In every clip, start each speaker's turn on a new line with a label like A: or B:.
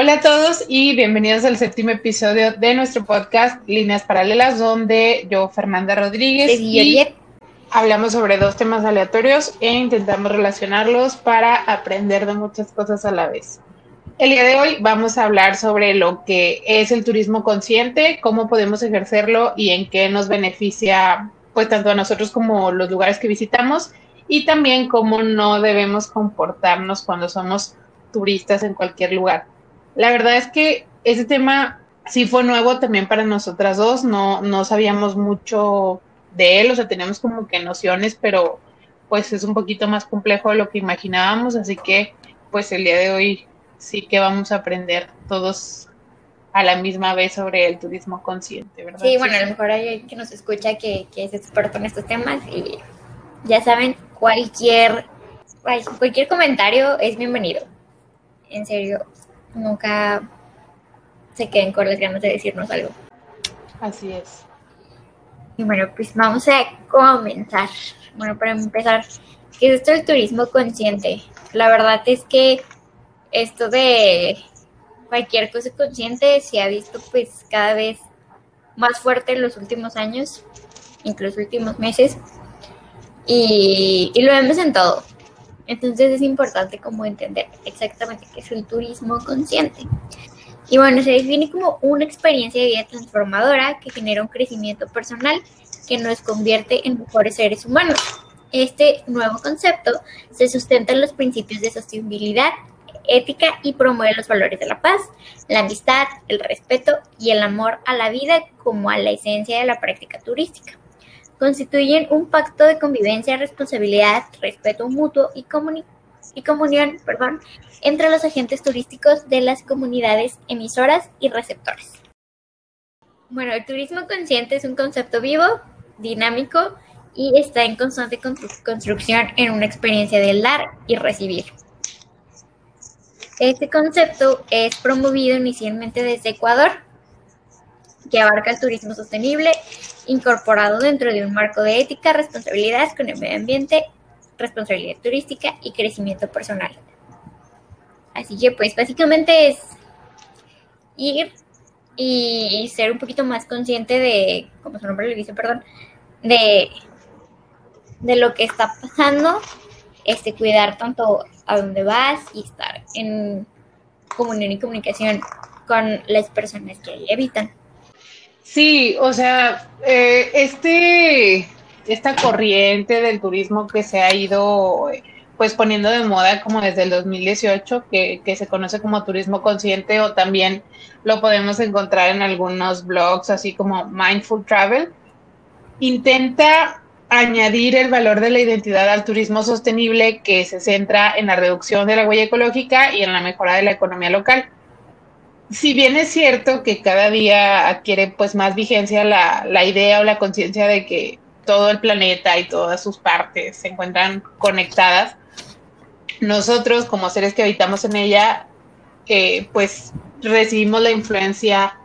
A: Hola a todos y bienvenidos al séptimo episodio de nuestro podcast Líneas Paralelas, donde yo, Fernanda Rodríguez, y hablamos sobre dos temas aleatorios e intentamos relacionarlos para aprender de muchas cosas a la vez. El día de hoy vamos a hablar sobre lo que es el turismo consciente, cómo podemos ejercerlo y en qué nos beneficia pues tanto a nosotros como los lugares que visitamos y también cómo no debemos comportarnos cuando somos turistas en cualquier lugar. La verdad es que ese tema sí fue nuevo también para nosotras dos, no, no sabíamos mucho de él, o sea, teníamos como que nociones, pero pues es un poquito más complejo de lo que imaginábamos, así que pues el día de hoy sí que vamos a aprender todos a la misma vez sobre el turismo consciente, ¿verdad?
B: Sí, bueno, a lo mejor hay que nos escucha que, que es experto en estos temas y ya saben, cualquier, cualquier comentario es bienvenido. En serio, nunca se queden con las ganas de decirnos algo.
A: Así es.
B: Y bueno, pues vamos a comenzar. Bueno, para empezar, ¿qué es esto del turismo consciente? La verdad es que esto de cualquier cosa consciente se ha visto pues cada vez más fuerte en los últimos años, incluso últimos meses, y, y lo vemos en todo. Entonces es importante como entender exactamente qué es el turismo consciente. Y bueno, se define como una experiencia de vida transformadora que genera un crecimiento personal que nos convierte en mejores seres humanos. Este nuevo concepto se sustenta en los principios de sostenibilidad, ética y promueve los valores de la paz, la amistad, el respeto y el amor a la vida como a la esencia de la práctica turística constituyen un pacto de convivencia, responsabilidad, respeto mutuo y, y comunión perdón, entre los agentes turísticos de las comunidades emisoras y receptores. Bueno, el turismo consciente es un concepto vivo, dinámico y está en constante construcción en una experiencia de dar y recibir. Este concepto es promovido inicialmente desde Ecuador, que abarca el turismo sostenible incorporado dentro de un marco de ética, responsabilidad con el medio ambiente, responsabilidad turística y crecimiento personal. Así que pues básicamente es ir y ser un poquito más consciente de, como su nombre le dice, perdón, de, de lo que está pasando, este, cuidar tanto a dónde vas y estar en comunión y comunicación con las personas que ahí habitan.
A: Sí, o sea, eh, este, esta corriente del turismo que se ha ido pues poniendo de moda como desde el 2018, que, que se conoce como turismo consciente o también lo podemos encontrar en algunos blogs así como Mindful Travel, intenta añadir el valor de la identidad al turismo sostenible que se centra en la reducción de la huella ecológica y en la mejora de la economía local si bien es cierto que cada día adquiere pues más vigencia la, la idea o la conciencia de que todo el planeta y todas sus partes se encuentran conectadas, nosotros como seres que habitamos en ella, eh, pues recibimos la influencia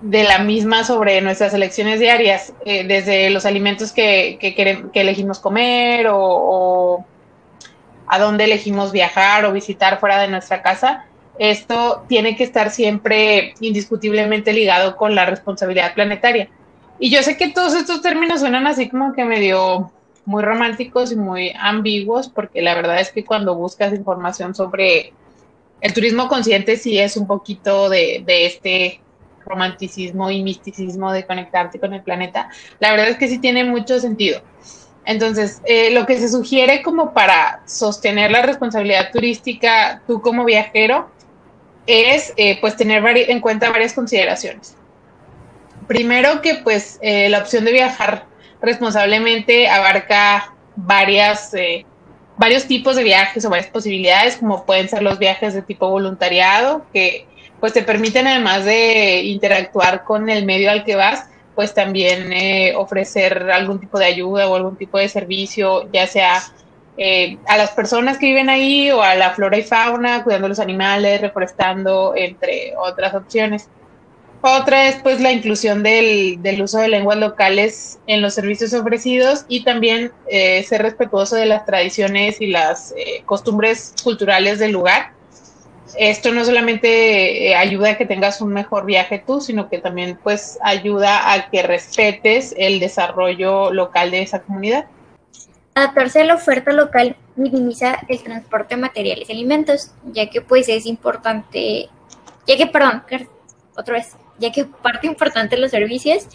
A: de la misma sobre nuestras elecciones diarias, eh, desde los alimentos que, que, elegimos comer o, o, a dónde elegimos viajar o visitar fuera de nuestra casa esto tiene que estar siempre indiscutiblemente ligado con la responsabilidad planetaria. Y yo sé que todos estos términos suenan así como que medio muy románticos y muy ambiguos, porque la verdad es que cuando buscas información sobre el turismo consciente, sí es un poquito de, este romanticismo y misticismo de conectarte con el planeta. La verdad es que sí tiene mucho sentido. Entonces, eh, lo que se sugiere como para sostener la responsabilidad turística, tú como viajero, es eh, pues tener en cuenta varias consideraciones. Primero que pues eh, la opción de viajar responsablemente abarca varias, eh, varios tipos de viajes o varias posibilidades, como pueden ser los viajes de tipo voluntariado, que pues te permiten además de interactuar con el medio al que vas, pues también eh, ofrecer algún tipo de ayuda o algún tipo de servicio, ya sea eh, a las personas que viven ahí o a la flora y fauna, cuidando los animales, reforestando, entre otras opciones. Otra es pues la inclusión del, del uso de lenguas locales en los servicios ofrecidos y también eh, ser respetuoso de las tradiciones y las eh, costumbres culturales del lugar. Esto no solamente ayuda a que tengas un mejor viaje tú, sino que también pues ayuda a que respetes el desarrollo local de esa comunidad.
B: Adaptarse a la oferta local minimiza el transporte de materiales y alimentos, ya que pues es importante, ya que, perdón, otra vez, ya que parte importante de los servicios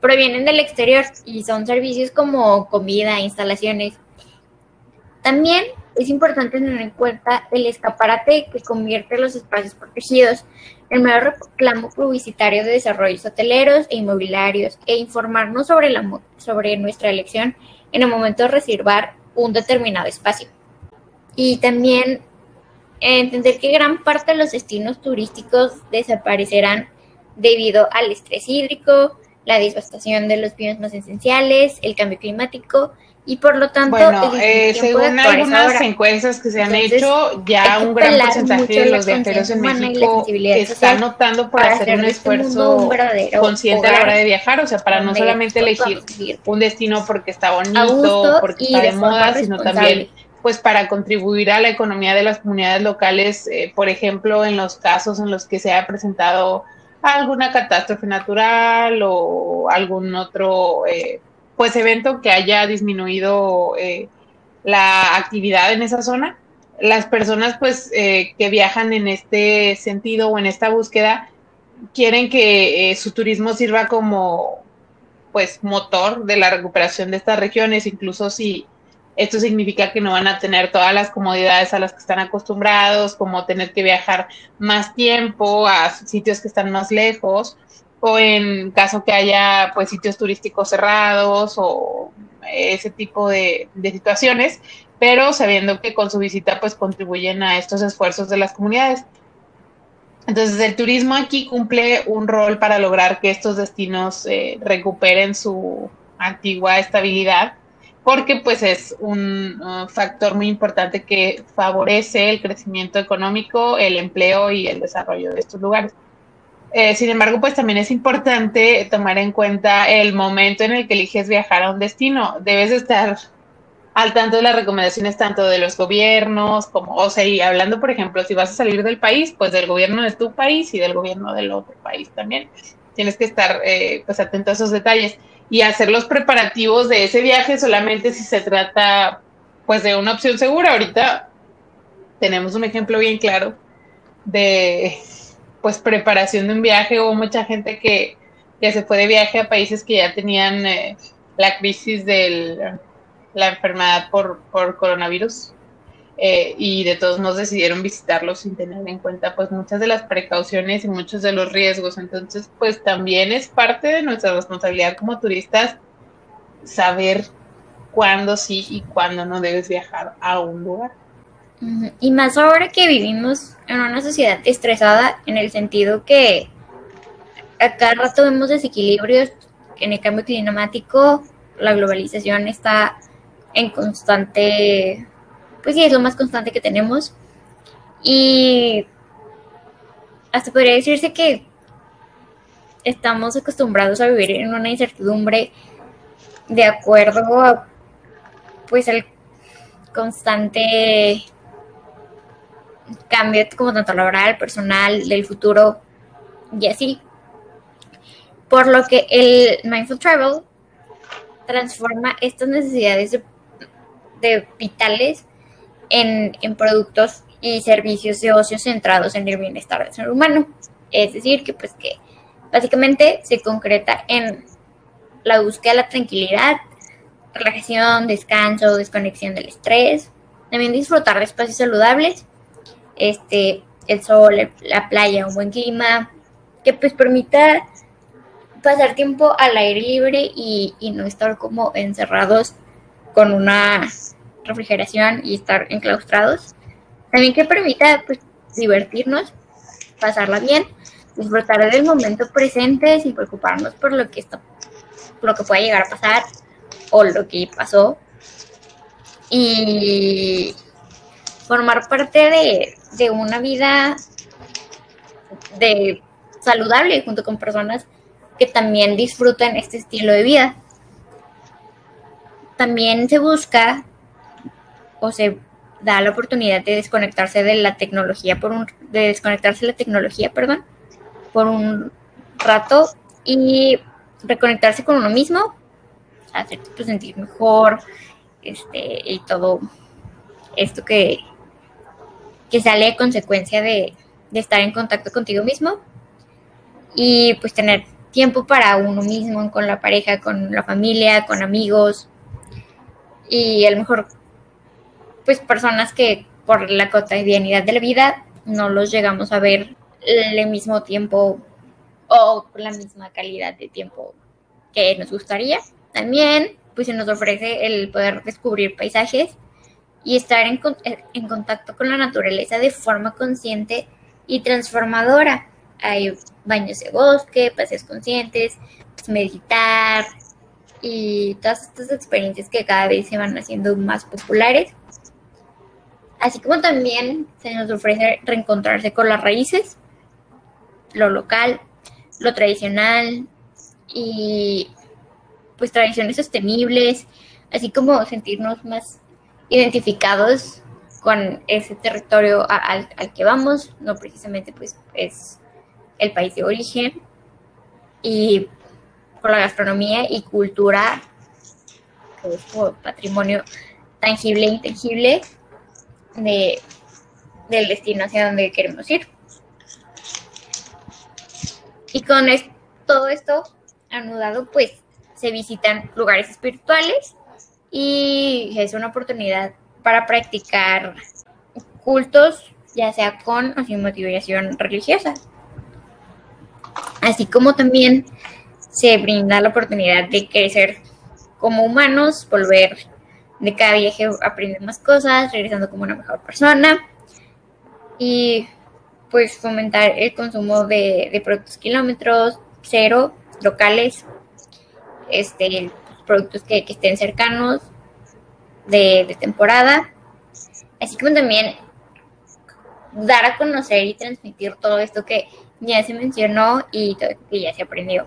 B: provienen del exterior y son servicios como comida, instalaciones. También es importante tener en cuenta el escaparate que convierte los espacios protegidos en mayor reclamo publicitario de desarrollos hoteleros e inmobiliarios e informarnos sobre, la, sobre nuestra elección en el momento de reservar un determinado espacio. Y también entender que gran parte de los destinos turísticos desaparecerán debido al estrés hídrico, la devastación de los bienes más esenciales, el cambio climático y por lo tanto,
A: bueno, eh, según algunas encuestas que se han hecho, ya un gran porcentaje de los viajeros en México está notando por hacer un este esfuerzo consciente a la hora de viajar, o sea, para no solamente elegir un destino porque está bonito, porque está de, moda, sino también pues para contribuir a la economía de las comunidades locales, eh, por ejemplo, en los casos en los que se ha presentado alguna catástrofe natural o algún otro eh, pues evento que haya disminuido eh, la actividad en esa zona. Las personas pues eh, que viajan en este sentido o en esta búsqueda quieren que su turismo sirva como pues motor de la recuperación de estas regiones, incluso si esto significa que no van a tener todas las comodidades a las que están acostumbrados, como tener que viajar más tiempo a sitios que están más lejos, o en caso que haya pues sitios turísticos cerrados o ese tipo de, situaciones, pero sabiendo que con su visita pues contribuyen a estos esfuerzos de las comunidades. Entonces el turismo aquí cumple un rol para lograr que estos destinos eh, recuperen su antigua estabilidad porque pues es un factor muy importante que favorece el crecimiento económico, el empleo y el desarrollo de estos lugares. Eh, sin embargo, pues también es importante tomar en cuenta el momento en el que eliges viajar a un destino. Debes estar al tanto de las recomendaciones tanto de los gobiernos como, o sea, y hablando, por ejemplo, si vas a salir del país, pues del gobierno de tu país y del gobierno del otro país también. Tienes que estar eh, pues atento a esos detalles y hacer los preparativos de ese viaje solamente si se trata pues de una opción segura. Ahorita tenemos un ejemplo bien claro de pues preparación de un viaje. Hubo mucha gente que, que se fue de viaje a países que ya tenían eh, la crisis de la enfermedad por, por coronavirus eh, y de todos modos decidieron visitarlos sin tener en cuenta pues muchas de las precauciones y muchos de los riesgos. Entonces pues también es parte de nuestra responsabilidad como turistas saber cuándo sí y cuándo no debes viajar a un lugar.
B: Y más ahora que vivimos en una sociedad estresada en el sentido que a cada rato vemos desequilibrios en el cambio climático, la globalización está en constante pues sí, es lo más constante que tenemos. Y hasta podría decirse que estamos acostumbrados a vivir en una incertidumbre de acuerdo a pues el constante cambio como tanto laboral, personal, del futuro y así. Por lo que el Mindful Travel transforma estas necesidades de vitales en, productos y servicios de ocio centrados en el bienestar del ser humano. Es decir, que pues que básicamente se concreta en la búsqueda de la tranquilidad, relajación, descanso, desconexión del estrés, también disfrutar de espacios saludables, este, el sol, la playa, un buen clima, que pues permita pasar tiempo al aire libre y, y no estar como encerrados con una refrigeración y estar enclaustrados. También que permita pues, divertirnos, pasarla bien, disfrutar del momento presente sin preocuparnos por lo que está lo que pueda llegar a pasar o lo que pasó. Y formar parte de, de una vida de saludable junto con personas que también disfrutan este estilo de vida. También se busca o se da la oportunidad de desconectarse de la tecnología por un de desconectarse de la tecnología, perdón, por un rato y reconectarse con uno mismo, hacerte sentir mejor, este, y todo esto que, sale consecuencia de, de estar en contacto contigo mismo y pues tener tiempo para uno mismo, con la pareja, con la familia, con amigos y a lo mejor pues personas que por la cotidianidad de la vida no los llegamos a ver el mismo tiempo o la misma calidad de tiempo que nos gustaría. También pues se nos ofrece el poder descubrir paisajes y estar en, en contacto con la naturaleza de forma consciente y transformadora. Hay baños de bosque, paseos conscientes, pues, meditar y todas estas experiencias que cada vez se van haciendo más populares. Así como también se nos ofrece reencontrarse con las raíces, lo local, lo tradicional y pues tradiciones sostenibles, así como sentirnos más identificados con ese territorio al, al que vamos, no precisamente pues es el país de origen y por la gastronomía y cultura, que patrimonio tangible e intangible de, del destino hacia donde queremos ir. Y con todo esto anudado, pues se visitan lugares espirituales y es una oportunidad para practicar cultos, ya sea con o sin motivación religiosa. Así como también se brinda la oportunidad de crecer como humanos, volver de cada viaje aprender más cosas, regresando como una mejor persona y pues fomentar el consumo de, productos kilómetros cero, locales, este, productos que, estén cercanos de, de temporada, así como también dar a conocer y transmitir todo esto que ya se mencionó y todo que ya se aprendió.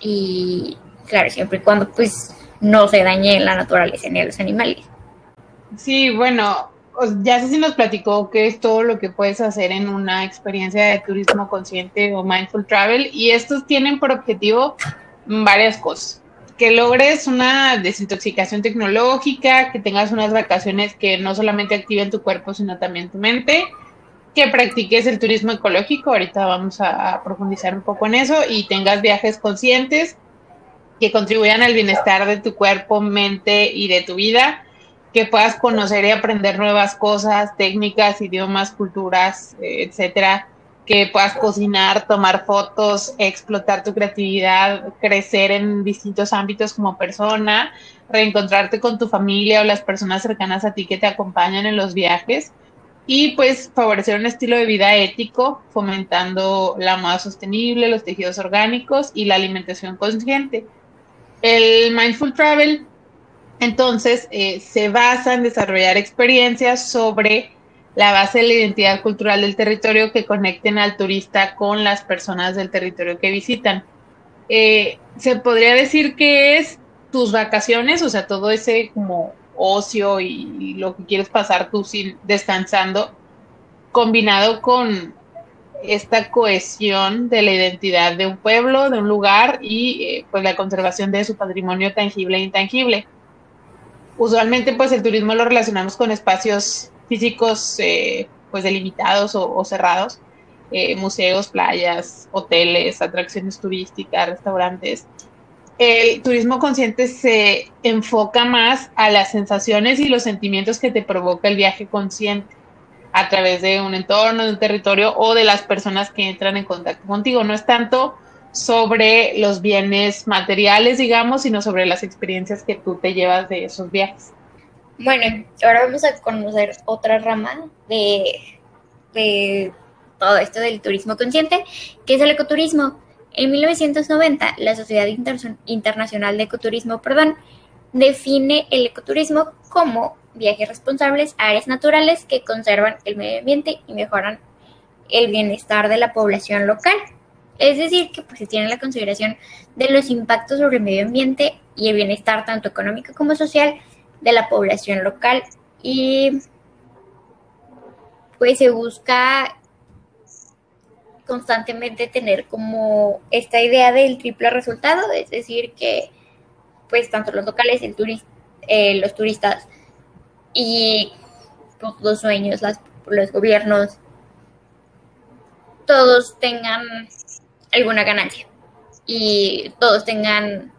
B: Y claro, siempre y cuando pues no se dañe la naturaleza ni a los animales.
A: Sí, bueno, ya sé si nos platicó qué es todo lo que puedes hacer en una experiencia de turismo consciente o mindful travel y estos tienen por objetivo varias cosas. Que logres una desintoxicación tecnológica, que tengas unas vacaciones que no solamente activen tu cuerpo, sino también tu mente, que practiques el turismo ecológico, ahorita vamos a, profundizar un poco en eso, y tengas viajes conscientes que contribuyan al bienestar de tu cuerpo, mente y de tu vida, que puedas conocer y aprender nuevas cosas, técnicas, idiomas, culturas, eh, etcétera, que puedas cocinar, tomar fotos, explotar tu creatividad, crecer en distintos ámbitos como persona, reencontrarte con tu familia o las personas cercanas a ti que te acompañan en los viajes y pues favorecer un estilo de vida ético, fomentando la moda sostenible, los tejidos orgánicos y la alimentación consciente. El Mindful Travel, entonces, eh, se basa en desarrollar experiencias sobre la base de la identidad cultural del territorio que conecten al turista con las personas del territorio que visitan. Eh, se podría decir que es tus vacaciones, o sea, todo ese como ocio y, lo que quieres pasar tú sin, descansando, combinado con esta cohesión de la identidad de un pueblo, de un lugar y eh, pues la conservación de su patrimonio tangible e intangible. Usualmente pues el turismo lo relacionamos con espacios físicos eh, pues delimitados o, cerrados, eh, museos, playas, hoteles, atracciones turísticas, restaurantes, el turismo consciente se enfoca más a las sensaciones y los sentimientos que te provoca el viaje consciente a través de un entorno, de un territorio o de las personas que entran en contacto contigo. No es tanto sobre los bienes materiales, digamos, sino sobre las experiencias que tú te llevas de esos viajes.
B: Bueno, ahora vamos a conocer otra rama de, de todo esto del turismo consciente, que es el ecoturismo. En 1990, la Sociedad Internacional de Ecoturismo perdón, define el ecoturismo como viajes responsables a áreas naturales que conservan el medio ambiente y mejoran el bienestar de la población local. Es decir, que pues, se tiene la consideración de los impactos sobre el medio ambiente y el bienestar tanto económico como social de la población local y pues se busca constantemente tener como esta idea del triple resultado, es decir, que pues tanto los locales, el eh, los turistas y pues, los sueños, los gobiernos, todos tengan alguna ganancia y todos tengan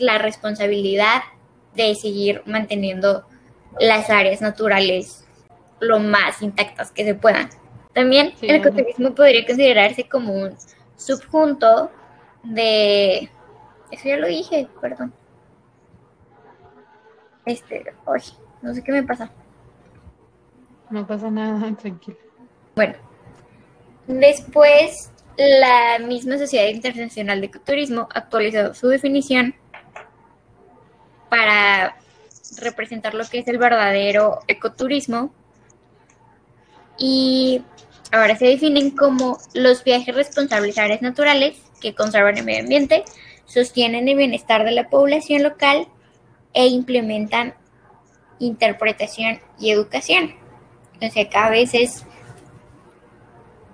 B: la responsabilidad de seguir manteniendo las áreas naturales lo más intactas que se puedan. También el ecoturismo podría considerarse como un subjunto de... Eso ya lo dije, perdón. Este, hoy, no sé qué me pasa.
A: No pasa nada, tranquilo.
B: Bueno, después la misma Sociedad Internacional de Ecoturismo actualizó su definición para representar lo que es el verdadero ecoturismo y ahora se definen como los viajes responsables a áreas naturales que conservan el medio ambiente, sostienen el bienestar de la población local e implementan interpretación y educación. Sea, cada vez es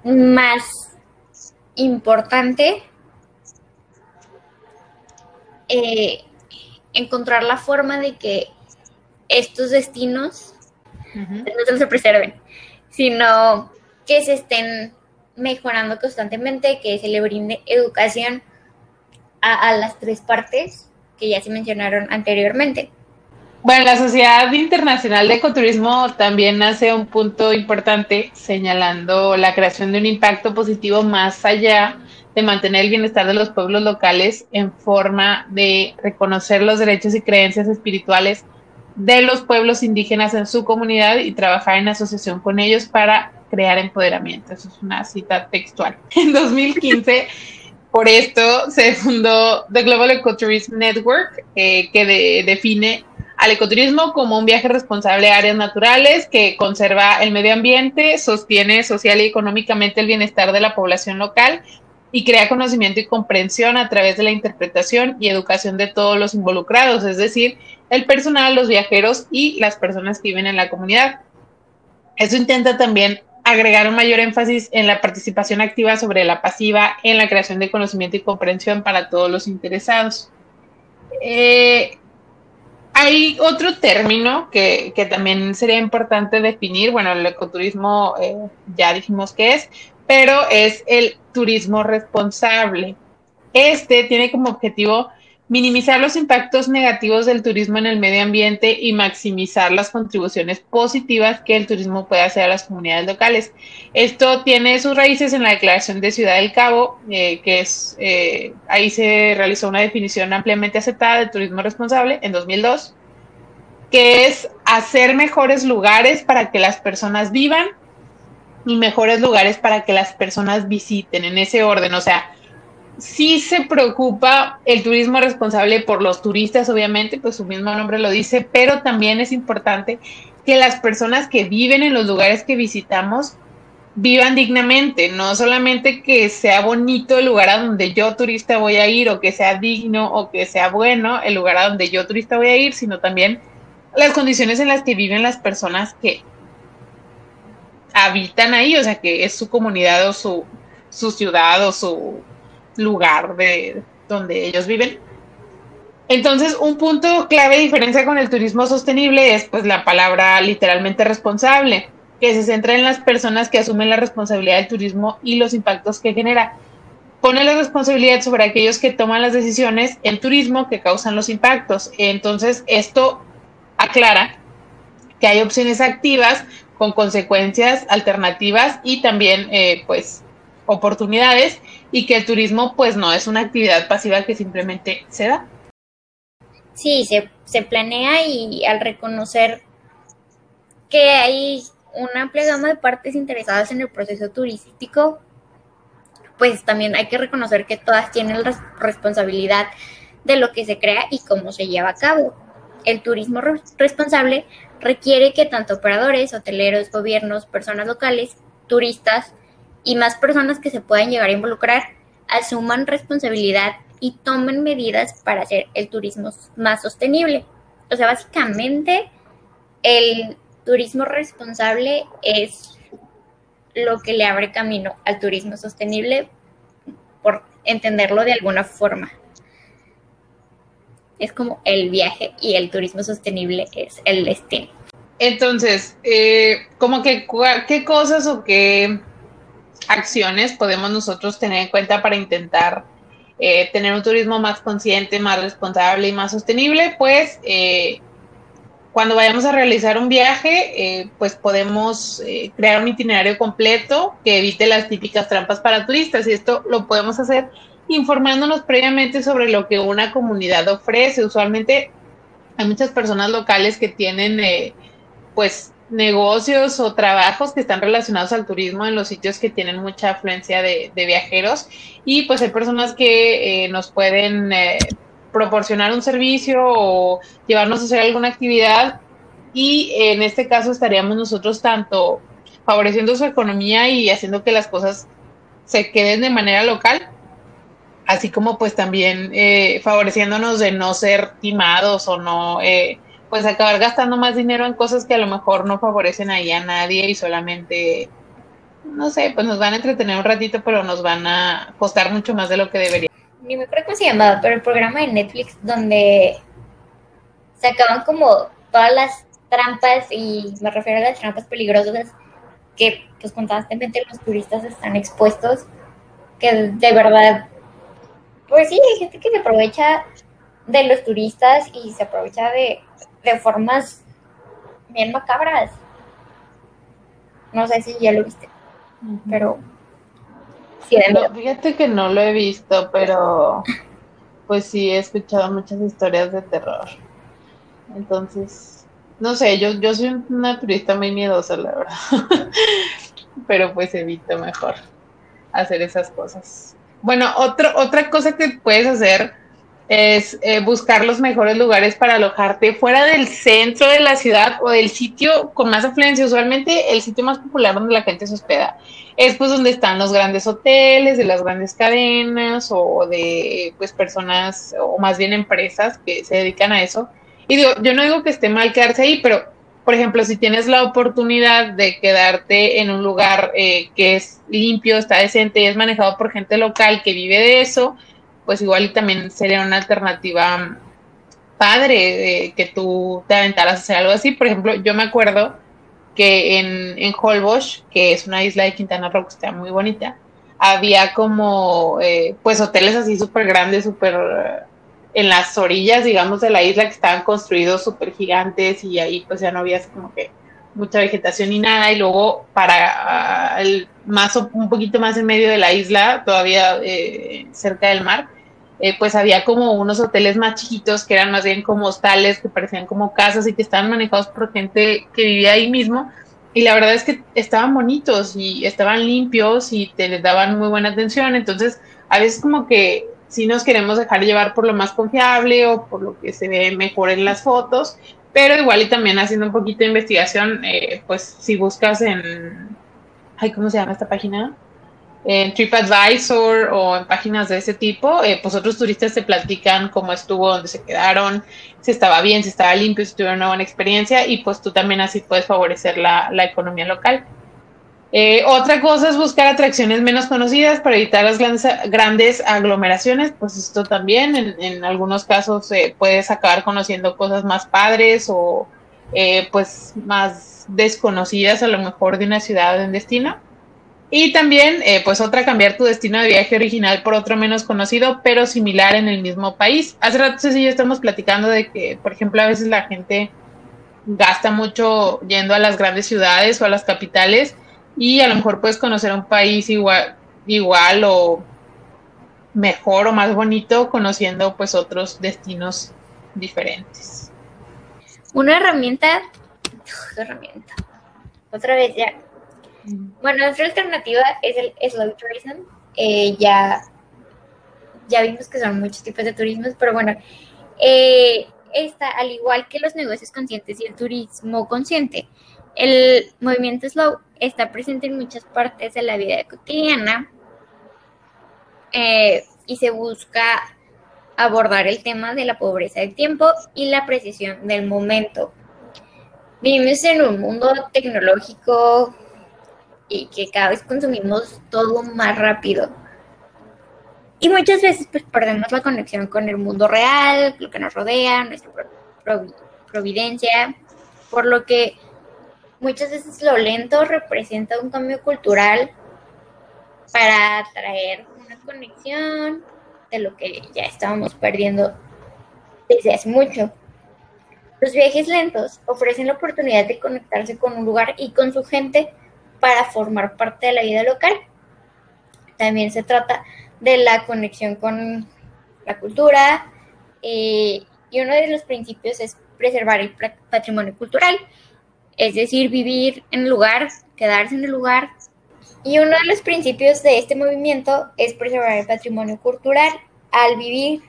B: más importante eh, encontrar la forma de que estos destinos no se preserven, sino que se estén mejorando constantemente, que se le brinde educación a, a las tres partes que ya se mencionaron anteriormente.
A: Bueno, la Sociedad Internacional de Ecoturismo también hace un punto importante señalando la creación de un impacto positivo más allá de mantener el bienestar de los pueblos locales en forma de reconocer los derechos y creencias espirituales de los pueblos indígenas en su comunidad y trabajar en asociación con ellos para crear empoderamiento. Eso es una cita textual. En 2015, por esto se fundó The Global Ecotourism Network, eh, que define al ecoturismo como un viaje responsable a áreas naturales que conserva el medio ambiente, sostiene social y económicamente el bienestar de la población local y crea conocimiento y comprensión a través de la interpretación y educación de todos los involucrados, es decir, el personal, los viajeros y las personas que viven en la comunidad. Eso intenta también agregar un mayor énfasis en la participación activa sobre la pasiva en la creación de conocimiento y comprensión para todos los interesados. Eh, hay otro término que, también sería importante definir. Bueno, el ecoturismo eh, ya dijimos que es, pero es el turismo responsable. Este tiene como objetivo minimizar los impactos negativos del turismo en el medio ambiente y maximizar las contribuciones positivas que el turismo puede hacer a las comunidades locales. Esto tiene sus raíces en la Declaración de Ciudad del Cabo, eh, que es eh, ahí se realizó una definición ampliamente aceptada de turismo responsable en 2002, que es hacer mejores lugares para que las personas vivan y mejores lugares para que las personas visiten en ese orden. O sea, sí se preocupa el turismo responsable por los turistas, obviamente, pues su mismo nombre lo dice, pero también es importante que las personas que viven en los lugares que visitamos vivan dignamente, no solamente que sea bonito el lugar a donde yo turista voy a ir o que sea digno o que sea bueno el lugar a donde yo turista voy a ir, sino también las condiciones en las que viven las personas que habitan ahí, o sea, que es su comunidad o su, su ciudad o su lugar de donde ellos viven. Entonces, un punto clave de diferencia con el turismo sostenible es pues la palabra literalmente responsable, que se centra en las personas que asumen la responsabilidad del turismo y los impactos que genera. Pone la responsabilidad sobre aquellos que toman las decisiones en turismo que causan los impactos. Entonces, esto aclara que hay opciones activas con consecuencias alternativas y también eh, pues oportunidades y que el turismo pues no es una actividad pasiva que simplemente se da.
B: Sí, se, se planea y al reconocer que hay una amplia gama de partes interesadas en el proceso turístico, pues también hay que reconocer que todas tienen la responsabilidad de lo que se crea y cómo se lleva a cabo. El turismo responsable requiere que tanto operadores, hoteleros, gobiernos, personas locales, turistas y más personas que se puedan llegar a involucrar asuman responsabilidad y tomen medidas para hacer el turismo más sostenible. O sea, básicamente el turismo responsable es lo que le abre camino al turismo sostenible, por entenderlo de alguna forma. Es como el viaje y el turismo sostenible es el destino.
A: Entonces, eh, como que qué cosas o qué acciones podemos nosotros tener en cuenta para intentar eh, tener un turismo más consciente, más responsable y más sostenible, pues eh, cuando vayamos a realizar un viaje, eh, pues podemos eh, crear un itinerario completo que evite las típicas trampas para turistas y esto lo podemos hacer informándonos previamente sobre lo que una comunidad ofrece. Usualmente hay muchas personas locales que tienen eh, pues negocios o trabajos que están relacionados al turismo en los sitios que tienen mucha afluencia de, de viajeros y pues hay personas que nos pueden proporcionar un servicio o llevarnos a hacer alguna actividad y en este caso estaríamos nosotros tanto favoreciendo su economía y haciendo que las cosas se queden de manera local, así como pues también eh, favoreciéndonos de no ser timados o no, eh, pues acabar gastando más dinero en cosas que a lo mejor no favorecen ahí a nadie y solamente, no sé, pues nos van a entretener un ratito, pero nos van a costar mucho más de lo que debería.
B: Ni me acuerdo cómo se llamaba, pero el programa de Netflix donde sacaban como todas las trampas, y me refiero a las trampas peligrosas que pues constantemente los turistas están expuestos, que de verdad, pues sí, hay gente que se aprovecha de los turistas y se aprovecha de, de formas bien macabras. No sé si ya lo viste, pero
A: fíjate que no lo he visto, pero pues sí he escuchado muchas historias de terror. Entonces, no sé, yo, yo soy una turista muy miedosa, la verdad. pero pues evito mejor hacer esas cosas. Bueno, otro, otra cosa que puedes hacer es eh, buscar los mejores lugares para alojarte fuera del centro de la ciudad o del sitio con más afluencia. Usualmente el sitio más popular donde la gente se hospeda es pues donde están los grandes hoteles de las grandes cadenas o de pues personas o más bien empresas que se dedican a eso. Y digo, yo no digo que esté mal quedarse ahí, pero por ejemplo, si tienes la oportunidad de quedarte en un lugar eh, que es limpio, está decente y es manejado por gente local que vive de eso, pues igual y también sería una alternativa padre que tú te aventaras a hacer algo así. Por ejemplo, yo me acuerdo que en, en Holbox, que es una isla de Quintana Roo que está muy bonita, había como eh, pues hoteles así súper grandes, súper eh, en las orillas, digamos, de la isla que estaban construidos súper gigantes y ahí pues ya no había como que mucha vegetación ni nada y luego para ah, el más un poquito más en medio de la isla, todavía eh, cerca del mar, eh, pues había como unos hoteles más chiquitos que eran más bien como hostales, que parecían como casas y que estaban manejados por gente que vivía ahí mismo. Y la verdad es que estaban bonitos y estaban limpios y te les daban muy buena atención. Entonces, a veces como que si nos queremos dejar llevar por lo más confiable o por lo que se ve mejor en las fotos, pero igual y también haciendo un poquito de investigación, eh, pues si buscas en, ay, ¿cómo se llama esta página? en TripAdvisor o en páginas de ese tipo, eh, pues otros turistas te platican cómo estuvo, dónde se quedaron, si estaba bien, si estaba limpio, si tuvieron una buena experiencia y pues tú también así puedes favorecer la, economía local. Eh, otra cosa es buscar atracciones menos conocidas para evitar las grandes, aglomeraciones, pues esto también en, algunos casos eh, puedes acabar conociendo cosas más padres o pues más desconocidas a lo mejor de una ciudad un destino. Y también, eh, pues otra, cambiar tu destino de viaje original por otro menos conocido, pero similar en el mismo país. Hace rato sí ya estamos platicando de que, por ejemplo, a veces la gente gasta mucho yendo a las grandes ciudades o a las capitales y a lo mejor puedes conocer un país igual, igual o mejor o más bonito conociendo pues otros destinos diferentes.
B: Una herramienta, herramienta, otra vez ya, bueno, otra alternativa es el slow tourism. Eh, ya, ya vimos que son muchos tipos de turismos, pero bueno, eh, esta, al igual que los negocios conscientes y el turismo consciente, el movimiento slow está presente en muchas partes de la vida cotidiana eh, y se busca abordar el tema de la pobreza del tiempo y la precisión del momento. Vivimos en un mundo tecnológico y que cada vez consumimos todo más rápido. Y muchas veces pues, perdemos la conexión con el mundo real, lo que nos rodea, nuestra providencia, por lo que muchas veces lo lento representa un cambio cultural para traer una conexión de lo que ya estábamos perdiendo desde hace mucho. Los viajes lentos ofrecen la oportunidad de conectarse con un lugar y con su gente para formar parte de la vida local. También se trata de la conexión con la cultura eh, y uno de los principios es preservar el patrimonio cultural, es decir, vivir en el lugar, quedarse en el lugar. Y uno de los principios de este movimiento es preservar el patrimonio cultural al vivir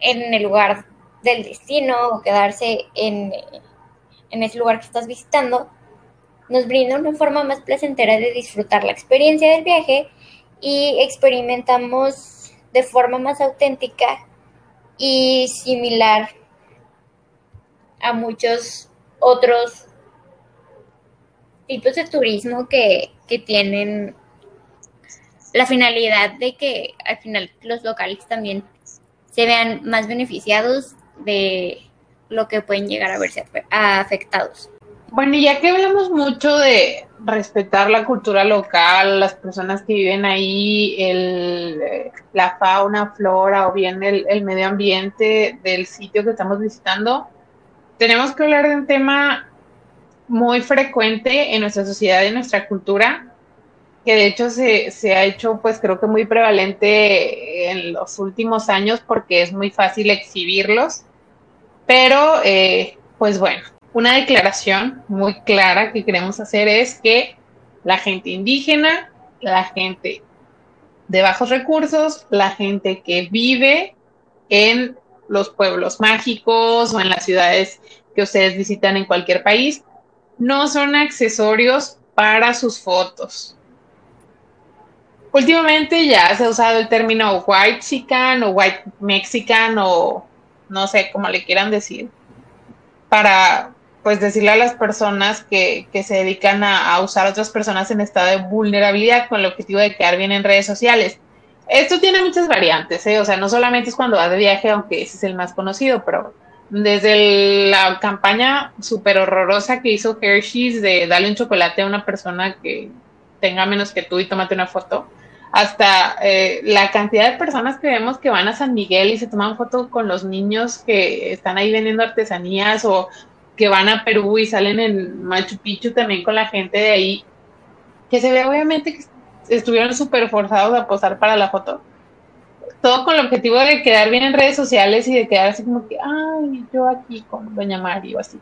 B: en el lugar del destino o quedarse en, en ese lugar que estás visitando, nos brinda una forma más placentera de disfrutar la experiencia del viaje y experimentamos de forma más auténtica y similar a muchos otros tipos de turismo que, que tienen la finalidad de que al final los locales también se vean más beneficiados de lo que pueden llegar a verse afectados.
A: Bueno, y ya que hablamos mucho de respetar la cultura local, las personas que viven ahí, el, la fauna, flora o bien el medio ambiente del sitio que estamos visitando, tenemos que hablar de un tema muy frecuente en nuestra sociedad y en nuestra cultura, que de hecho se, se, ha hecho pues creo que muy prevalente en los últimos años porque es muy fácil exhibirlos, pero eh, pues bueno, una declaración muy clara que queremos hacer es que la gente indígena, la gente de bajos recursos, la gente que vive en los pueblos mágicos o en las ciudades que ustedes visitan en cualquier país, no son accesorios para sus fotos. Últimamente ya se ha usado el término white chican o white mexican o no sé cómo le quieran decir, para pues decirle a las personas que, que se dedican a, usar a otras personas en estado de vulnerabilidad con el objetivo de quedar bien en redes sociales. Esto tiene muchas variantes, ¿eh? o sea, no solamente es cuando vas de viaje, aunque ese es el más conocido, pero desde la campaña súper horrorosa que hizo Hershey's de darle un chocolate a una persona que tenga menos que tú y tómate una foto, hasta eh, la cantidad de personas que vemos que van a San Miguel y se toman fotos con los niños que están ahí vendiendo artesanías o que van a Perú y salen en Machu Picchu también con la gente de ahí, que se ve obviamente que estuvieron súper forzados a posar para la foto. Todo con el objetivo de quedar bien en redes sociales y de quedar así como que, ay, yo aquí con Doña Mario, así.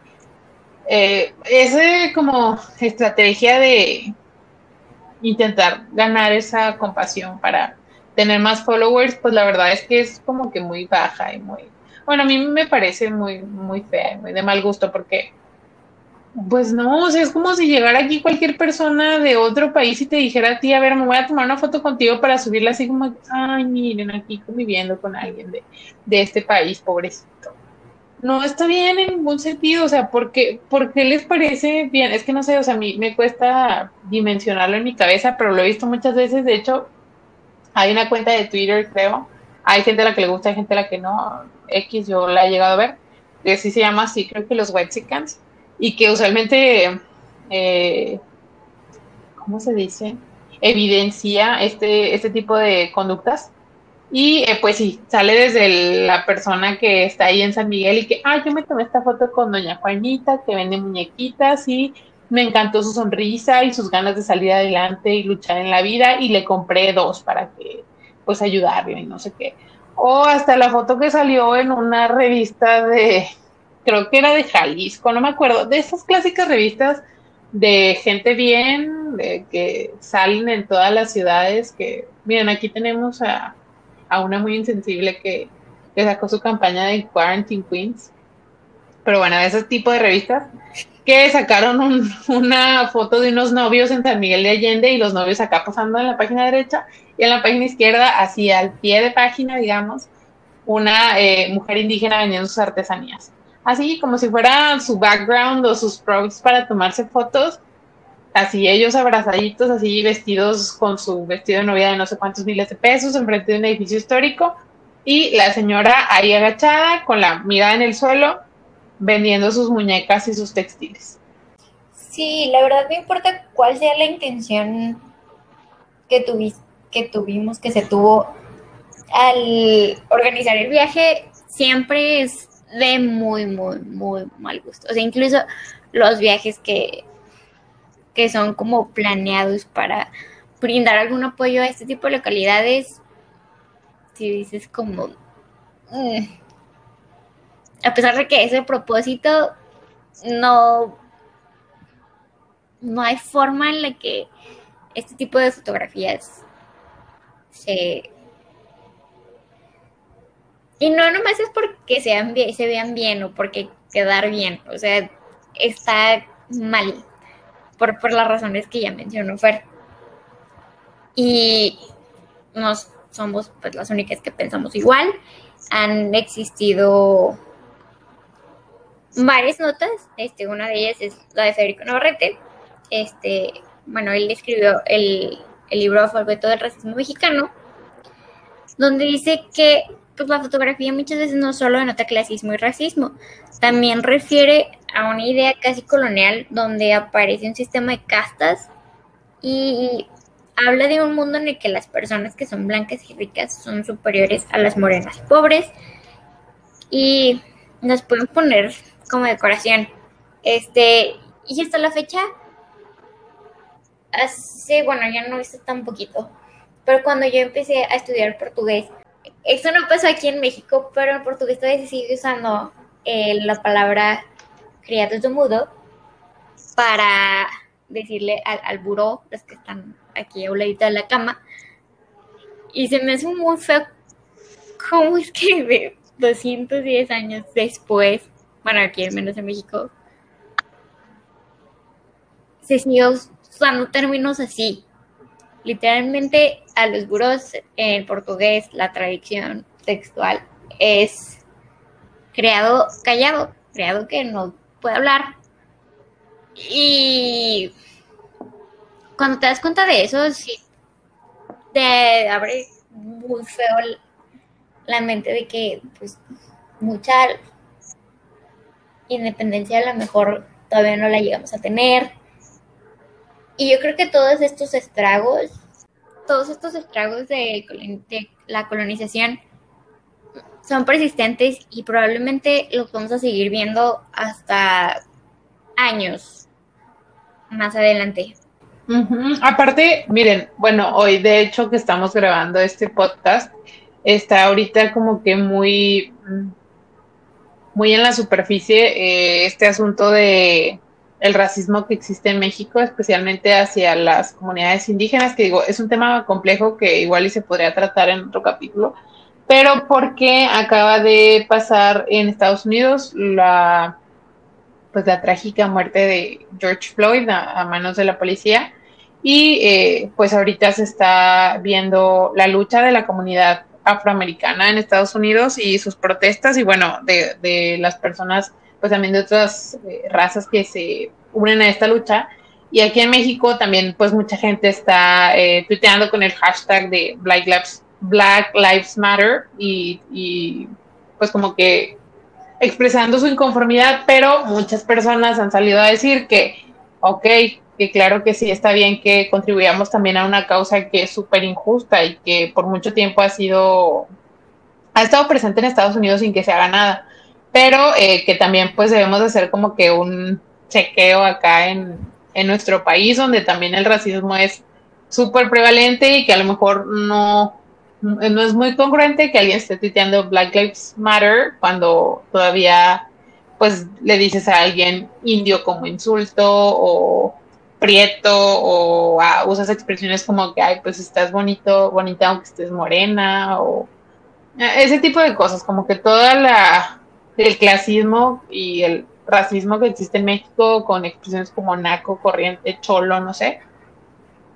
A: Eh, esa como estrategia de intentar ganar esa compasión para tener más followers, pues la verdad es que es como que muy baja y muy, bueno, a mí me parece muy, muy fea y muy de mal gusto porque, pues no, o sea, es como si llegara aquí cualquier persona de otro país y te dijera a ti, a ver, me voy a tomar una foto contigo para subirla así como, ay, miren, aquí conviviendo con alguien de, de este país, pobrecito no está bien en ningún sentido, o sea, ¿por qué, les parece bien? Es que no sé, o sea, a mí me cuesta dimensionarlo en mi cabeza, pero lo he visto muchas veces, de hecho, hay una cuenta de Twitter, creo, hay gente a la que le gusta, hay gente a la que no, X yo la he llegado a ver, que sí se llama así, creo que los Wexicans, y que usualmente, eh, ¿cómo se dice? Evidencia este, este tipo de conductas y eh, pues sí, sale desde la persona que está ahí en San Miguel y que, ah, yo me tomé esta foto con doña Juanita, que vende muñequitas y me encantó su sonrisa y sus ganas de salir adelante y luchar en la vida y le compré dos para que, pues, ayudarle y no sé qué. O hasta la foto que salió en una revista de, creo que era de Jalisco, no me acuerdo, de esas clásicas revistas de gente bien, de que salen en todas las ciudades que Miren, aquí tenemos a, una muy insensible que, que, sacó su campaña de Quarantine Queens. Pero bueno, ese tipo de revistas que sacaron una foto de unos novios en San Miguel de Allende y los novios acá posando en la página derecha y en la página izquierda, así al pie de página, digamos, una eh, mujer indígena vendiendo sus artesanías. Así como si fuera su background o sus props para tomarse fotos, así ellos abrazaditos, así vestidos con su vestido de novia de no sé cuántos miles de pesos enfrente de un edificio histórico y la señora ahí agachada con la mirada en el suelo vendiendo sus muñecas y sus textiles.
B: Sí, la verdad no importa cuál sea la intención que, que tuvimos, que se tuvo al organizar el viaje, siempre es de muy, muy, muy mal gusto. O sea, incluso los viajes que, que son como planeados para brindar algún apoyo a este tipo de localidades, si dices como, mm, a pesar de que ese propósito no, no hay forma en la que este tipo de fotografías se... Y no nomás es porque se vean bien o porque quedar bien, o sea, está mal por, por las razones que ya mencionó Fer. Y no somos pues las únicas que pensamos igual. Han existido varias notas, este, una de ellas es la de Federico Navarrete, este, bueno, él escribió el, el libro Alfabeto del Racismo Mexicano, donde dice que pues, la fotografía muchas veces no solo denota clasismo y racismo, también refiere a una idea casi colonial donde aparece un sistema de castas y habla de un mundo en el que las personas que son blancas y ricas son superiores a las morenas pobres y nos pueden poner como decoración. Este, y hasta la fecha, hace, bueno, ya no hice tan poquito, pero cuando yo empecé a estudiar portugués, eso no pasó aquí en México, pero en portugués todavía se sigue usando eh, la palabra criados de mudo para decirle al, al buró, los que están aquí a un ladito de la cama, y se me hace muy feo cómo es que de 210 años después bueno, aquí al menos en México, se sigue usando términos así. Literalmente a los buros en portugués la traducción textual es creado callado, creado que no puede hablar. Y cuando te das cuenta de eso, sí te abre muy feo la mente de que pues mucha independencia a lo mejor todavía no la llegamos a tener. Y yo creo que todos estos estragos, todos estos estragos de, la colonización son persistentes y probablemente los vamos a seguir viendo hasta años más adelante.
A: Aparte, miren, bueno, hoy de hecho que estamos grabando este podcast, está ahorita como que muy muy en la superficie eh, este asunto de el racismo que existe en México, especialmente hacia las comunidades indígenas, que digo, es un tema complejo que igual y se podría tratar en otro capítulo, pero porque acaba de pasar en Estados Unidos la pues la trágica muerte de George Floyd a, manos de la policía y eh, pues ahorita se está viendo la lucha de la comunidad afroamericana en Estados Unidos y sus protestas y bueno, de, de las personas, pues también de otras eh, razas que se unen a esta lucha. Y aquí en México también pues mucha gente está eh, tuiteando con el hashtag de Black Lives, Black Lives Matter y, y pues como que expresando su inconformidad, pero muchas personas han salido a decir que, ok, que claro que sí está bien que contribuyamos también a una causa que es súper injusta y que por mucho tiempo ha sido, ha estado presente en Estados Unidos sin que se haga nada, pero eh, que también pues debemos hacer como que un chequeo acá en, en nuestro país donde también el racismo es súper prevalente y que a lo mejor no, no es muy congruente que alguien esté tuiteando Black Lives Matter cuando todavía pues le dices a alguien indio como insulto o prieto o ah, usas expresiones como que, ay, pues estás bonito, bonita aunque estés morena o ah, ese tipo de cosas, como que toda la el clasismo y el racismo que existe en México con expresiones como naco, corriente, cholo, no sé.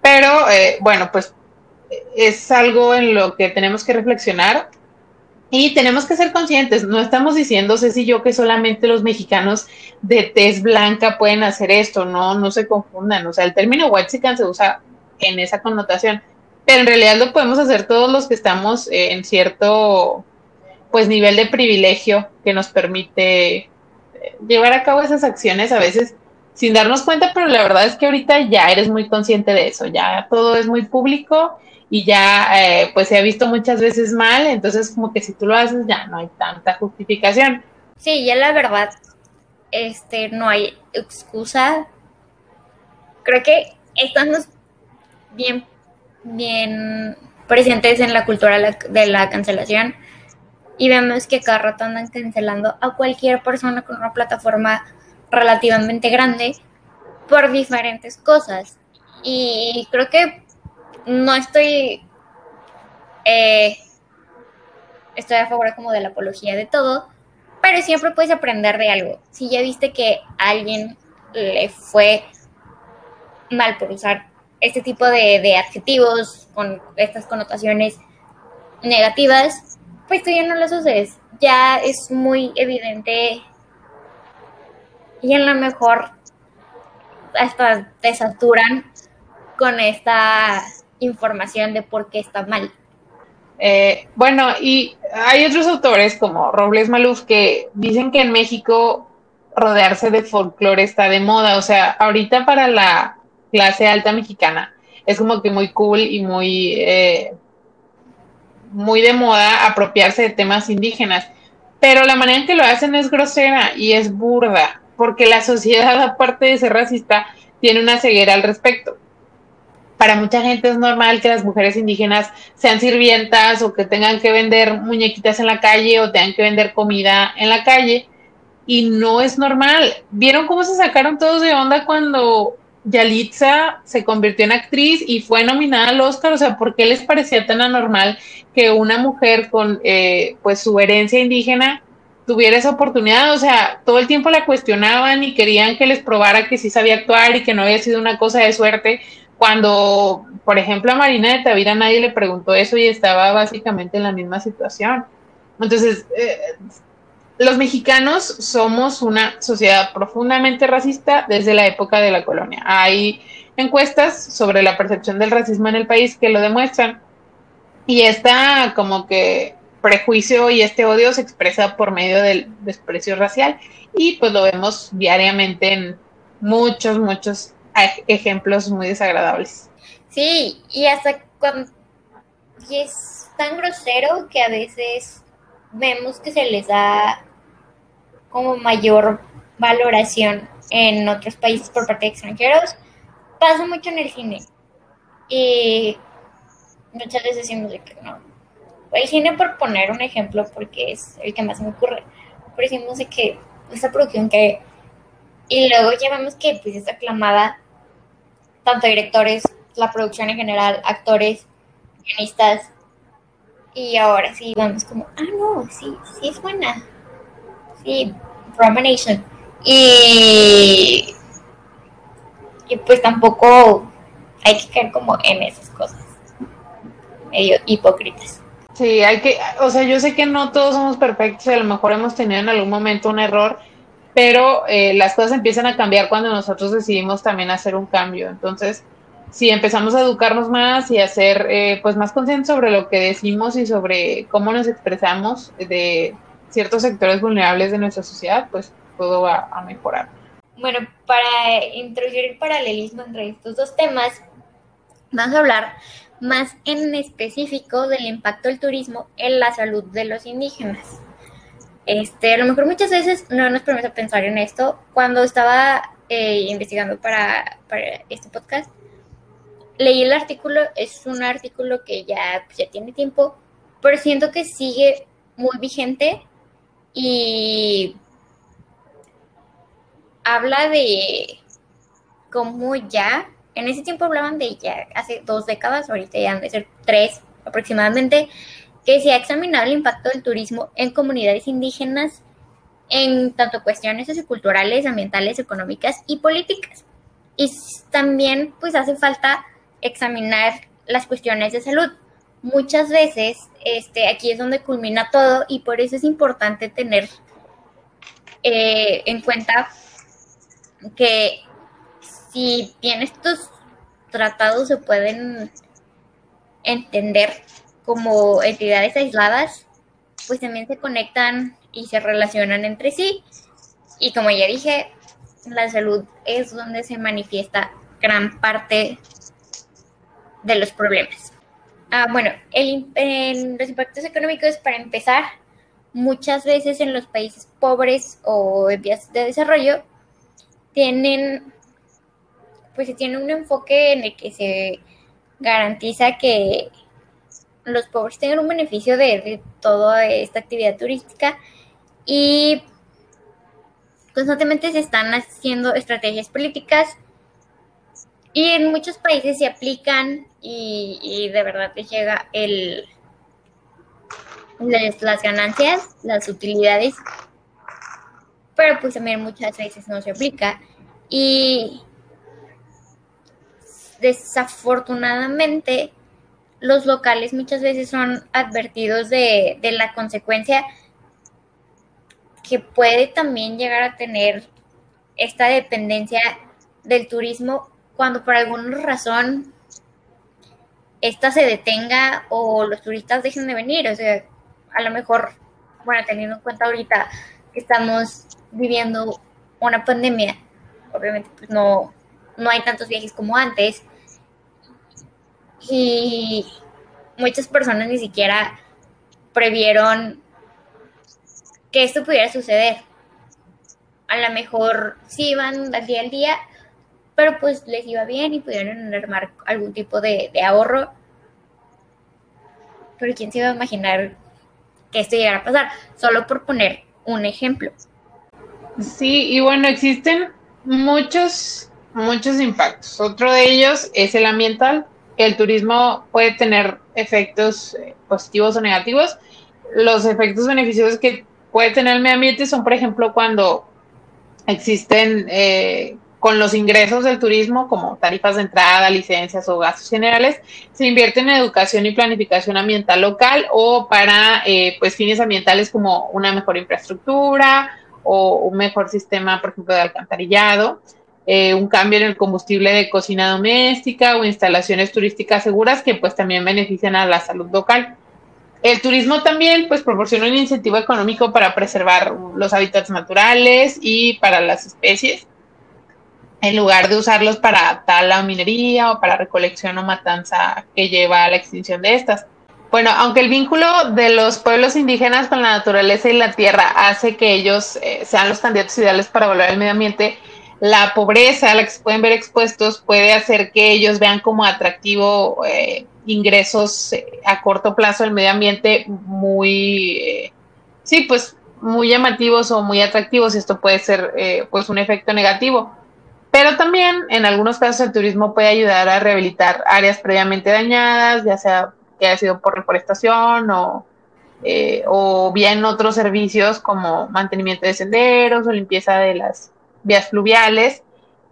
A: Pero eh, bueno, pues es algo en lo que tenemos que reflexionar y tenemos que ser conscientes, no estamos diciendo, Ceci y yo, que solamente los mexicanos de tez blanca pueden hacer esto, no, no se confundan, o sea, el término whitezican se usa en esa connotación, pero en realidad lo podemos hacer todos los que estamos eh, en cierto, pues, nivel de privilegio que nos permite eh, llevar a cabo esas acciones a veces sin darnos cuenta, pero la verdad es que ahorita ya eres muy consciente de eso, ya todo es muy público y ya eh, pues se ha visto muchas veces mal, entonces como que si tú lo haces ya no hay tanta justificación.
B: Sí, ya la verdad, este, no hay excusa. Creo que estamos bien, bien presentes en la cultura de la cancelación y vemos que cada rato andan cancelando a cualquier persona con una plataforma relativamente grande por diferentes cosas. Y creo que no estoy, eh, estoy a favor como de la apología de todo, pero siempre puedes aprender de algo. Si ya viste que a alguien le fue mal por usar este tipo de, adjetivos con estas connotaciones negativas, pues tú ya no las uses. Ya es muy evidente y en lo mejor hasta te saturan con esta información de por qué está mal.
A: Eh, bueno, y hay otros autores como Robles Maluf que dicen que en México rodearse de folclore está de moda. O sea, ahorita para la clase alta mexicana es como que muy cool y muy, eh, muy de moda apropiarse de temas indígenas. Pero la manera en que lo hacen es grosera y es burda, porque la sociedad, aparte de ser racista, tiene una ceguera al respecto para mucha gente es normal que las mujeres indígenas sean sirvientas o que tengan que vender muñequitas en la calle o tengan que vender comida en la calle. Y no es normal. ¿Vieron cómo se sacaron todos de onda cuando Yalitza se convirtió en actriz y fue nominada al Oscar? O sea, ¿por qué les parecía tan anormal que una mujer con eh, pues su herencia indígena tuviera esa oportunidad? O sea, todo el tiempo la cuestionaban y querían que les probara que sí sabía actuar y que no había sido una cosa de suerte cuando, por ejemplo, a Marina de Tavira nadie le preguntó eso y estaba básicamente en la misma situación. Entonces, eh, los mexicanos somos una sociedad profundamente racista desde la época de la colonia. Hay encuestas sobre la percepción del racismo en el país que lo demuestran. Y esta como que prejuicio y este odio se expresa por medio del desprecio racial y pues lo vemos diariamente en muchos, muchos ejemplos muy desagradables.
B: Sí, y hasta cuando y es tan grosero que a veces vemos que se les da como mayor valoración en otros países por parte de extranjeros. Pasa mucho en el cine. Y muchas veces decimos de que no. El cine, por poner un ejemplo, porque es el que más me ocurre, pero decimos de que esta producción que. Y luego ya vemos que pues es aclamada tanto directores, la producción en general, actores, guionistas. Y ahora sí, vamos como, ah, no, sí, sí es buena. Sí, Nation. Y, y pues tampoco hay que caer como en esas cosas, medio hipócritas.
A: Sí, hay que, o sea, yo sé que no todos somos perfectos y a lo mejor hemos tenido en algún momento un error, pero eh, las cosas empiezan a cambiar cuando nosotros decidimos también hacer un cambio. Entonces, si empezamos a educarnos más y a ser eh, pues más conscientes sobre lo que decimos y sobre cómo nos expresamos de ciertos sectores vulnerables de nuestra sociedad, pues todo va a mejorar.
B: Bueno, para introducir el paralelismo entre estos dos temas, vamos a hablar más en específico del impacto del turismo en la salud de los indígenas. Este, a lo mejor muchas veces no nos ponemos a pensar en esto. Cuando estaba eh, investigando para, este podcast, leí el artículo, es un artículo que ya, pues, ya tiene tiempo, pero siento que sigue muy vigente y habla de como ya, en ese tiempo hablaban de ya hace dos décadas, ahorita ya han de ser tres aproximadamente, que se ha examinado el impacto del turismo en comunidades indígenas en tanto cuestiones socioculturales, ambientales, económicas y políticas. Y también pues hace falta examinar las cuestiones de salud. Muchas veces este, aquí es donde culmina todo y por eso es importante tener eh, en cuenta que si bien estos tratados se pueden entender como entidades aisladas, pues también se conectan y se relacionan entre sí. Y como ya dije, la salud es donde se manifiesta gran parte de los problemas. Ah, bueno, el, los impactos económicos, para empezar, muchas veces en los países pobres o en vías de desarrollo, tienen, pues se tiene un enfoque en el que se garantiza que los pobres tengan un beneficio de toda esta actividad turística y constantemente se están haciendo estrategias políticas y en muchos países se aplican y, de verdad te llega el las ganancias, las utilidades, pero pues también muchas veces no se aplica. Y desafortunadamente los locales muchas veces son advertidos de, de la consecuencia que puede también llegar a tener esta dependencia del turismo cuando por alguna razón esta se detenga o los turistas dejen de venir. O sea, a lo mejor, bueno, teniendo en cuenta ahorita que estamos viviendo una pandemia, obviamente pues no, no hay tantos viajes como antes. Y muchas personas ni siquiera previeron que esto pudiera suceder. A lo mejor sí iban al día al día, pero pues les iba bien y pudieron armar algún tipo de, ahorro. Pero quién se iba a imaginar que esto llegara a pasar, solo por poner un ejemplo.
A: Sí, y bueno, existen muchos, muchos impactos. Otro de ellos es el ambiental. El turismo puede tener efectos eh, positivos o negativos. Los efectos beneficiosos que puede tener el medio ambiente son, por ejemplo, cuando existen eh, con los ingresos del turismo, como tarifas de entrada, licencias o gastos generales, se invierte en educación y planificación ambiental local o para eh, pues fines ambientales como una mejor infraestructura o un mejor sistema, por ejemplo, de alcantarillado, eh, un cambio en el combustible de cocina doméstica o instalaciones turísticas seguras que pues también benefician a la salud local. El turismo también pues proporciona un incentivo económico para preservar los hábitats naturales y para las especies en lugar de usarlos para tala o minería o para recolección o matanza que lleva a la extinción de estas. Bueno, aunque el vínculo de los pueblos indígenas con la naturaleza y la tierra hace que ellos eh, sean los candidatos ideales para volver al medio ambiente, la pobreza a la que se pueden ver expuestos puede hacer que ellos vean como atractivo eh, ingresos eh, a corto plazo del medio ambiente muy, sí, pues muy llamativos o muy atractivos y esto puede ser pues un efecto negativo. Pero también en algunos casos el turismo puede ayudar a rehabilitar áreas previamente dañadas, ya sea que haya sido por reforestación o, eh, o bien otros servicios como mantenimiento de senderos o limpieza de las vías fluviales.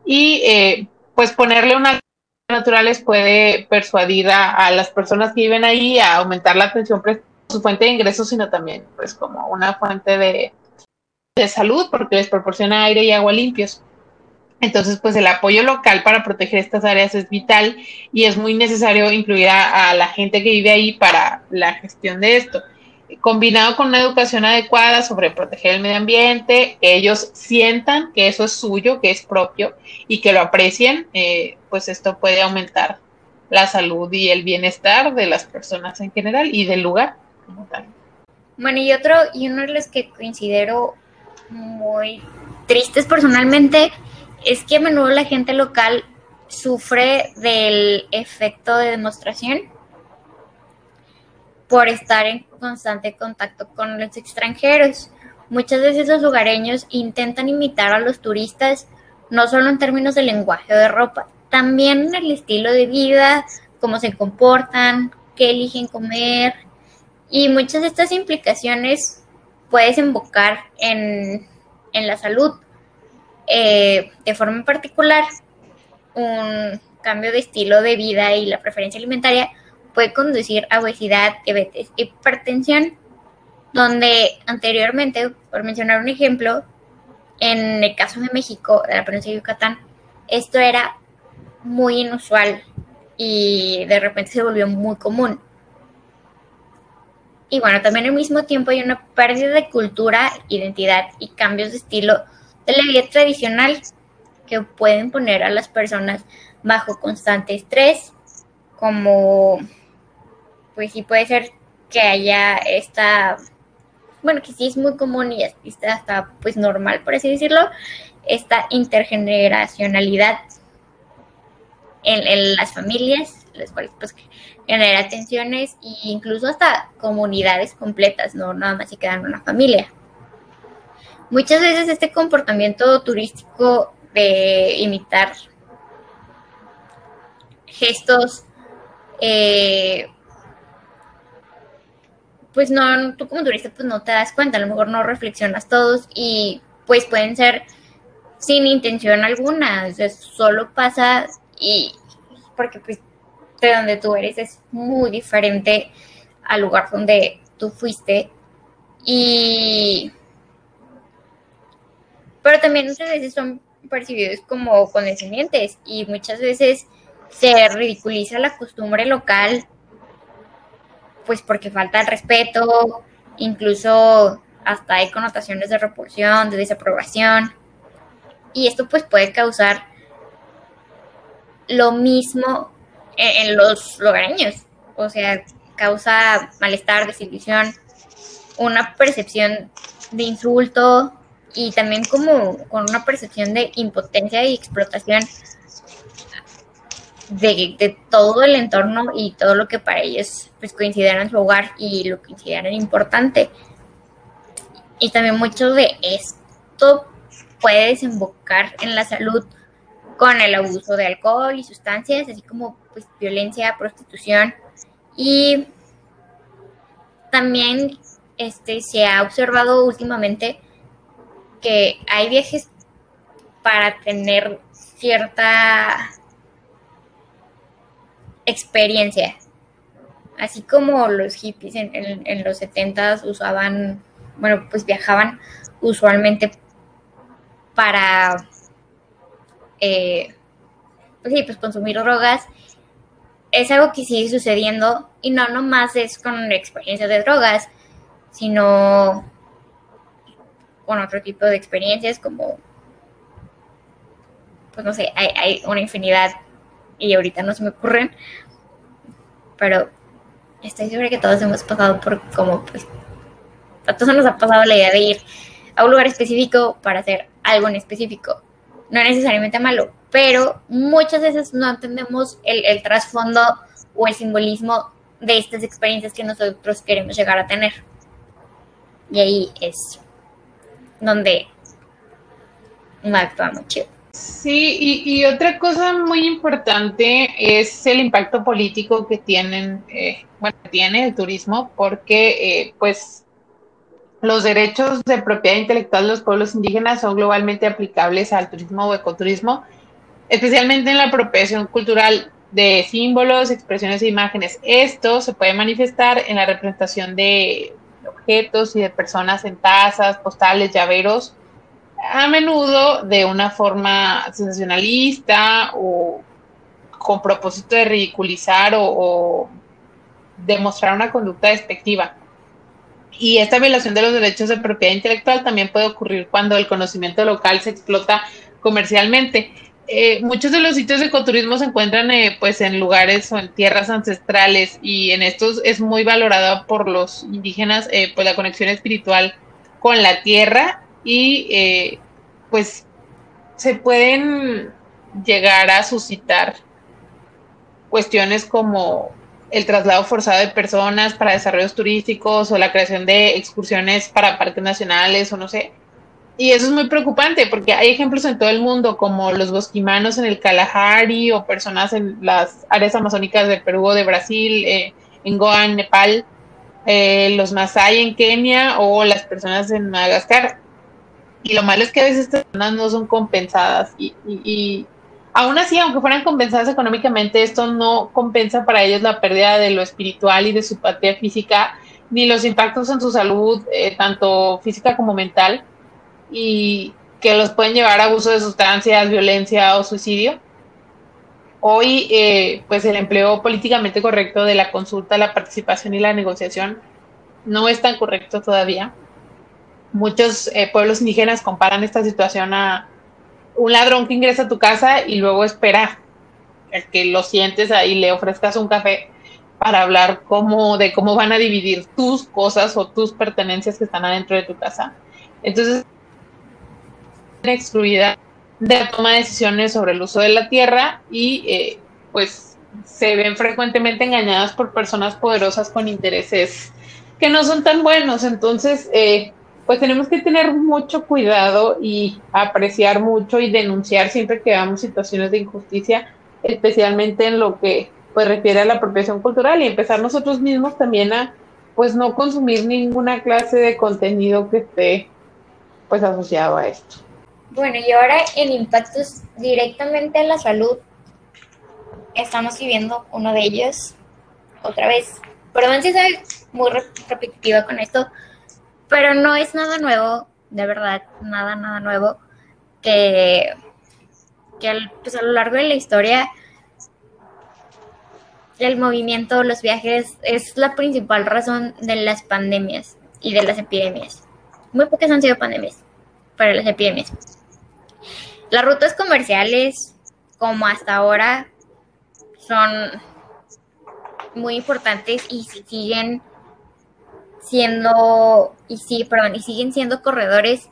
A: Y eh, pues ponerle una naturales puede persuadir a, las personas que viven ahí a aumentar la atención su fuente de ingresos, sino también pues como una fuente de, de salud porque les proporciona aire y agua limpios. Entonces, pues el apoyo local para proteger estas áreas es vital y es muy necesario incluir a, la gente que vive ahí para la gestión de esto. Combinado con una educación adecuada sobre proteger el medio ambiente, que ellos sientan que eso es suyo, que es propio y que lo aprecien, eh, pues esto puede aumentar la salud y el bienestar de las personas en general y del lugar como tal.
B: Bueno, y otro, y uno de los que considero muy tristes personalmente es que a menudo la gente local sufre del efecto de demostración por estar en constante contacto con los extranjeros. Muchas veces los lugareños intentan imitar a los turistas no solo en términos de lenguaje o de ropa, también en el estilo de vida, cómo se comportan, qué eligen comer, y muchas de estas implicaciones puedes invocar en, la salud. Eh, de forma particular, un cambio de estilo de vida y la preferencia alimentaria puede conducir a obesidad, diabetes, hipertensión, donde anteriormente, por mencionar un ejemplo, en el caso de México, de la provincia de Yucatán, esto era muy inusual y de repente se volvió muy común. Y bueno, también al mismo tiempo hay una pérdida de cultura, identidad y cambios de estilo la vida tradicional que pueden poner a las personas bajo constante estrés, como pues sí puede ser que haya esta, bueno, que sí es muy común y está hasta pues normal, por así decirlo, esta intergeneracionalidad en, las familias, las cuales pues genera tensiones e incluso hasta comunidades completas, no nada más se quedan en una familia. Muchas veces este comportamiento turístico de imitar gestos, eh, pues no, tú como turista pues no te das cuenta, a lo mejor no reflexionas todos y pues pueden ser sin intención alguna, solo pasa y porque pues de donde tú eres es muy diferente al lugar donde tú fuiste y pero también muchas veces son percibidos como condescendientes y muchas veces se ridiculiza la costumbre local pues porque falta el respeto, incluso hasta hay connotaciones de repulsión, de desaprobación y esto pues puede causar lo mismo en, los lugareños, o sea, causa malestar, desilusión, una percepción de insulto y también como con una percepción de impotencia y explotación de, todo el entorno y todo lo que para ellos pues consideran su hogar y lo consideran importante. Y también mucho de esto puede desembocar en la salud con el abuso de alcohol y sustancias, así como pues, violencia, prostitución y también este, se ha observado últimamente que hay viajes para tener cierta experiencia. Así como los hippies en, los 70 usaban, bueno, pues viajaban usualmente para eh, pues sí, pues consumir drogas es algo que sigue sucediendo y no nomás es con experiencias de drogas, sino con otro tipo de experiencias como, pues no sé, hay, una infinidad y ahorita no se me ocurren, pero estoy segura que todos hemos pasado por como, pues, a todos nos ha pasado la idea de ir a un lugar específico para hacer algo en específico no necesariamente malo, pero muchas veces no entendemos el, trasfondo o el simbolismo de estas experiencias que nosotros queremos llegar a tener. Y ahí es donde no actuamos chido.
A: Sí, y, otra cosa muy importante es el impacto político que tienen, eh, bueno, tiene el turismo, porque eh, pues los derechos de propiedad intelectual de los pueblos indígenas son globalmente aplicables al turismo o ecoturismo, especialmente en la apropiación cultural de símbolos, expresiones e imágenes. Esto se puede manifestar en la representación de objetos y de personas en tazas, postales, llaveros, a menudo de una forma sensacionalista o con propósito de ridiculizar o, demostrar una conducta despectiva. Y esta violación de los derechos de propiedad intelectual también puede ocurrir cuando el conocimiento local se explota comercialmente. Eh, muchos de los sitios de ecoturismo se encuentran eh, pues en lugares o en tierras ancestrales y en estos es muy valorada por los indígenas eh, pues la conexión espiritual con la tierra y pues se pueden llegar a suscitar cuestiones como el traslado forzado de personas para desarrollos turísticos o la creación de excursiones para parques nacionales o no sé. Y eso es muy preocupante porque hay ejemplos en todo el mundo, como los bosquimanos en el Kalahari o personas en las áreas amazónicas de Perú o de Brasil, eh, en Goa, en Nepal, eh, los Masai en Kenia o las personas en Madagascar. Y lo malo es que a veces estas personas no son compensadas y, y aún así, aunque fueran compensadas económicamente, esto no compensa para ellos la pérdida de lo espiritual y de su patria física, ni los impactos en su salud, eh, tanto física como mental y que los pueden llevar a abuso de sustancias, violencia o suicidio. Hoy, eh, pues el empleo políticamente correcto de la consulta, la participación y la negociación no es tan correcto todavía. Muchos eh, pueblos indígenas comparan esta situación a un ladrón que ingresa a tu casa y luego espera que lo sientes ahí le ofrezcas un café para hablar cómo, de cómo van a dividir tus cosas o tus pertenencias que están adentro de tu casa. Entonces, excluida de la toma de decisiones sobre el uso de la tierra y eh, pues se ven frecuentemente engañadas por personas poderosas con intereses que no son tan buenos. Entonces, eh, pues tenemos que tener mucho cuidado y apreciar mucho y denunciar siempre que veamos situaciones de injusticia, especialmente en lo que pues refiere a la apropiación cultural y empezar nosotros mismos también a pues no consumir ninguna clase de contenido que esté pues asociado a esto.
B: Bueno, y ahora en impactos directamente en la salud, estamos viviendo uno de ellos otra vez. Perdón si soy muy repetitiva con esto, pero no es nada nuevo, de verdad, nada, nada nuevo, que, que pues a lo largo de la historia el movimiento, los viajes, es la principal razón de las pandemias y de las epidemias. Muy pocas han sido pandemias, para las epidemias. Las rutas comerciales, como hasta ahora, son muy importantes y siguen siendo y sí, perdón, y siguen siendo corredores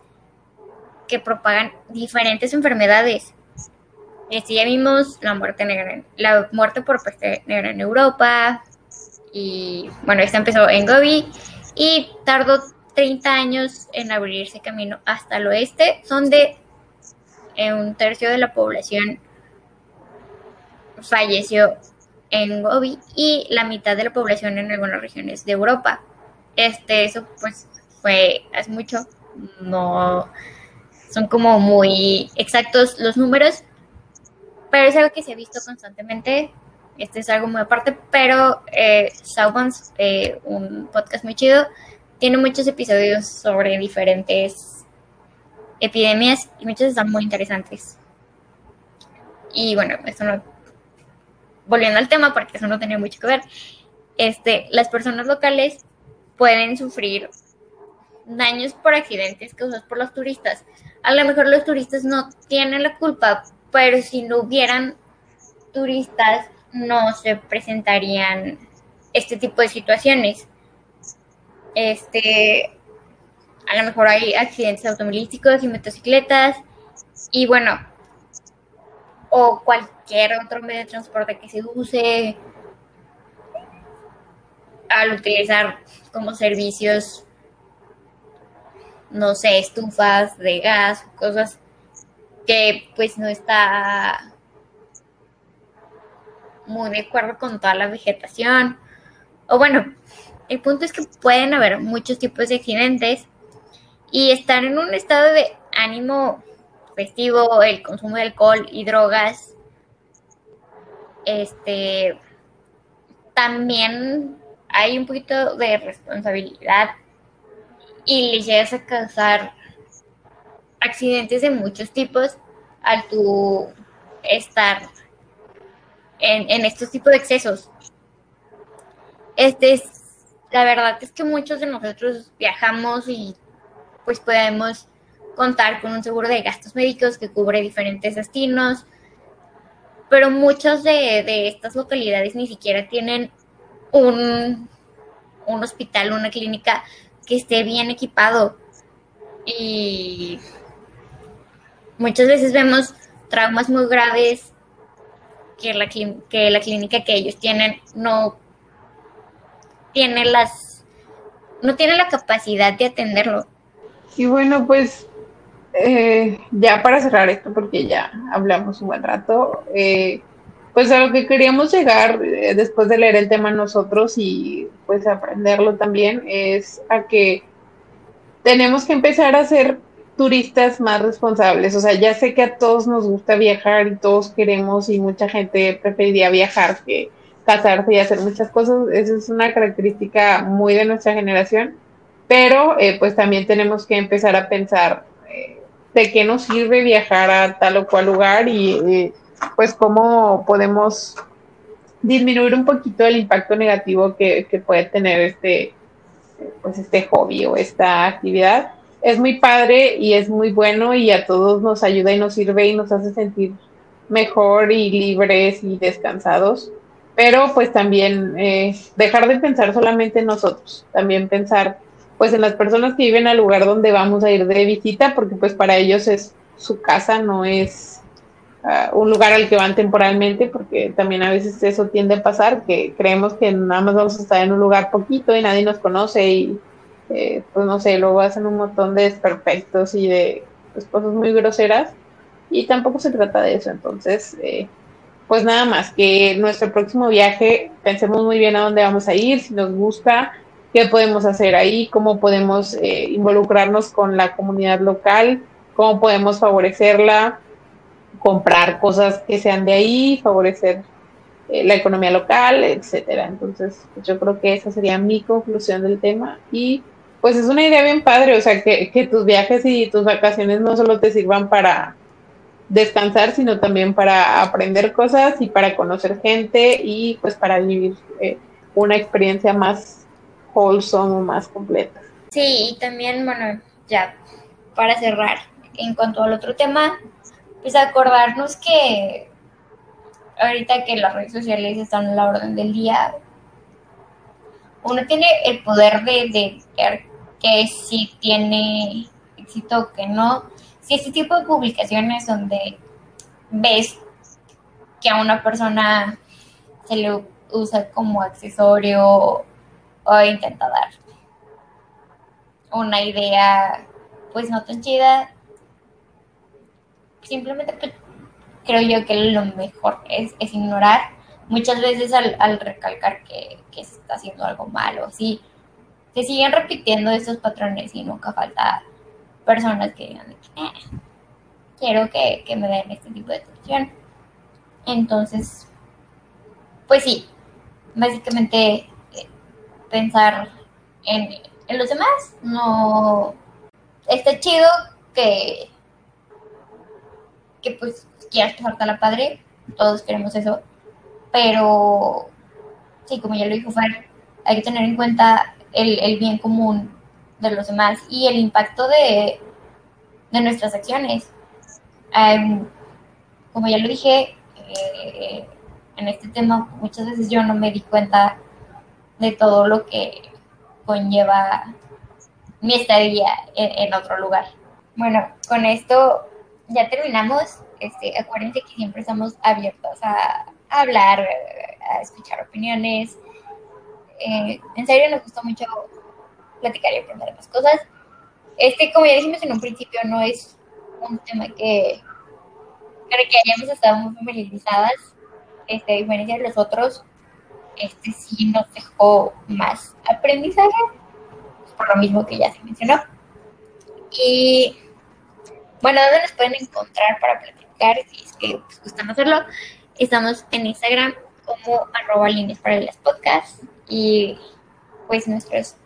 B: que propagan diferentes enfermedades. Este, ya vimos la muerte negra, la muerte por peste negra en Europa y bueno, esta empezó en Gobi y tardó 30 años en abrirse camino hasta el oeste, donde un tercio de la población falleció en Gobi y la mitad de la población en algunas regiones de Europa. Este, eso pues fue hace mucho, no son como muy exactos los números, pero es algo que se ha visto constantemente. Este es algo muy aparte, pero eh, eh, un podcast muy chido, tiene muchos episodios sobre diferentes epidemias y muchas están muy interesantes. Y bueno, eso no, volviendo al tema, porque eso no tenía mucho que ver, este, las personas locales pueden sufrir daños por accidentes causados por los turistas. A lo mejor los turistas no tienen la culpa, pero si no hubieran turistas no se presentarían este tipo de situaciones. Este, a lo mejor hay accidentes automovilísticos y motocicletas y bueno, o cualquier otro medio de transporte que se use al utilizar como servicios, no sé, estufas de gas, cosas que pues no está muy de acuerdo con toda la vegetación. O bueno, el punto es que pueden haber muchos tipos de accidentes y estar en un estado de ánimo festivo, el consumo de alcohol y drogas, este, también hay un poquito de responsabilidad y le llegas a causar accidentes de muchos tipos al tu estar en, en estos tipos de excesos. Este es, la verdad es que muchos de nosotros viajamos y pues podemos contar con un seguro de gastos médicos que cubre diferentes destinos, pero muchas de, estas localidades ni siquiera tienen un, un hospital, una clínica que esté bien equipado. Y muchas veces vemos traumas muy graves que la, que la clínica que ellos tienen no tiene las no tiene la capacidad de atenderlo.
A: Y bueno, pues eh, ya para cerrar esto, porque ya hablamos un buen rato, eh, pues a lo que queríamos llegar eh, después de leer el tema nosotros y pues aprenderlo también es a que tenemos que empezar a ser turistas más responsables. O sea, ya sé que a todos nos gusta viajar y todos queremos y mucha gente preferiría viajar que casarse y hacer muchas cosas. Esa es una característica muy de nuestra generación. Pero eh, pues también tenemos que empezar a pensar eh, de qué nos sirve viajar a tal o cual lugar y pues cómo podemos disminuir un poquito el impacto negativo que, que puede tener este pues este hobby o esta actividad es muy padre y es muy bueno y a todos nos ayuda y nos sirve y nos hace sentir mejor y libres y descansados. Pero pues también eh, dejar de pensar solamente en nosotros, también pensar pues en las personas que viven al lugar donde vamos a ir de visita, porque pues para ellos es su casa, no es uh, un lugar al que van temporalmente, porque también a veces eso tiende a pasar, que creemos que nada más vamos a estar en un lugar poquito y nadie nos conoce y eh, pues no sé, luego hacen un montón de desperfectos y de pues, cosas muy groseras y tampoco se trata de eso, entonces, eh, pues nada más, que nuestro próximo viaje pensemos muy bien a dónde vamos a ir, si nos gusta, qué podemos hacer ahí, cómo podemos eh, involucrarnos con la comunidad local, cómo podemos favorecerla, comprar cosas que sean de ahí, favorecer la economía local, etcétera. Entonces, pues yo creo que esa sería mi conclusión del tema y pues es una idea bien padre, o sea, que, que tus viajes y tus vacaciones no solo te sirvan para descansar, sino también para aprender cosas y para conocer gente y pues para vivir eh, una experiencia más wholesome más completa.
B: Sí, y también, bueno, ya para cerrar, en cuanto al otro tema, pues acordarnos que ahorita que las redes sociales están a la orden del día, uno tiene el poder de, de que si tiene éxito o que no. Si este tipo de publicaciones donde ves que a una persona se le usa como accesorio o intenta dar una idea pues no tan chida, simplemente creo yo que lo mejor es, ignorar. Muchas veces al, recalcar que, que, está haciendo algo malo, así, se siguen repitiendo estos patrones y nunca falta personas que digan, eh, quiero que, me den este tipo de atención. Entonces, pues sí, básicamente pensar en, en, los demás, no está chido que, que pues quieras pasarte a la padre, todos queremos eso, pero sí, como ya lo dijo Fer, hay que tener en cuenta el, bien común de los demás y el impacto de, nuestras acciones. como ya lo dije, eh, en este tema muchas veces yo no me di cuenta de todo lo que conlleva mi estadía en, otro lugar. Bueno, con esto ya terminamos. Este, acuérdense que siempre estamos abiertos a hablar, a escuchar opiniones, eh, en serio nos gustó mucho platicar y aprender más cosas. Este, como ya dijimos en un principio, no es un tema que creo que hayamos estado muy familiarizadas, este, a diferencia de los otros, este sí nos dejó más aprendizaje, por lo mismo que ya se mencionó. Y bueno, ¿dónde nos pueden encontrar para platicar? Si es que les gustan hacerlo, estamos en Instagram como arroba líneas para las podcasts y pues nuestros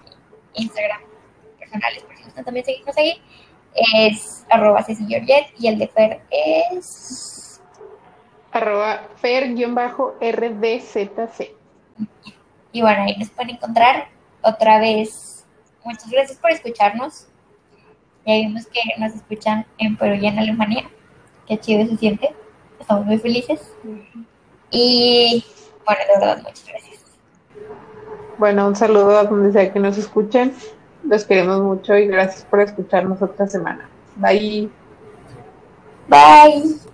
B: Instagram personales, por si gustan también seguirnos ahí, es arroba Ceci y el de Fer es
A: arroba Fer-RDZC.
B: Y bueno, ahí nos pueden encontrar otra vez. Muchas gracias por escucharnos. Ya vimos que nos escuchan en Perú y en Alemania. Qué chido se siente. Estamos muy felices. Y bueno, de verdad, muchas gracias.
A: Bueno, un saludo a donde sea que nos escuchen. Los queremos mucho y gracias por escucharnos otra semana. Bye.
B: Bye.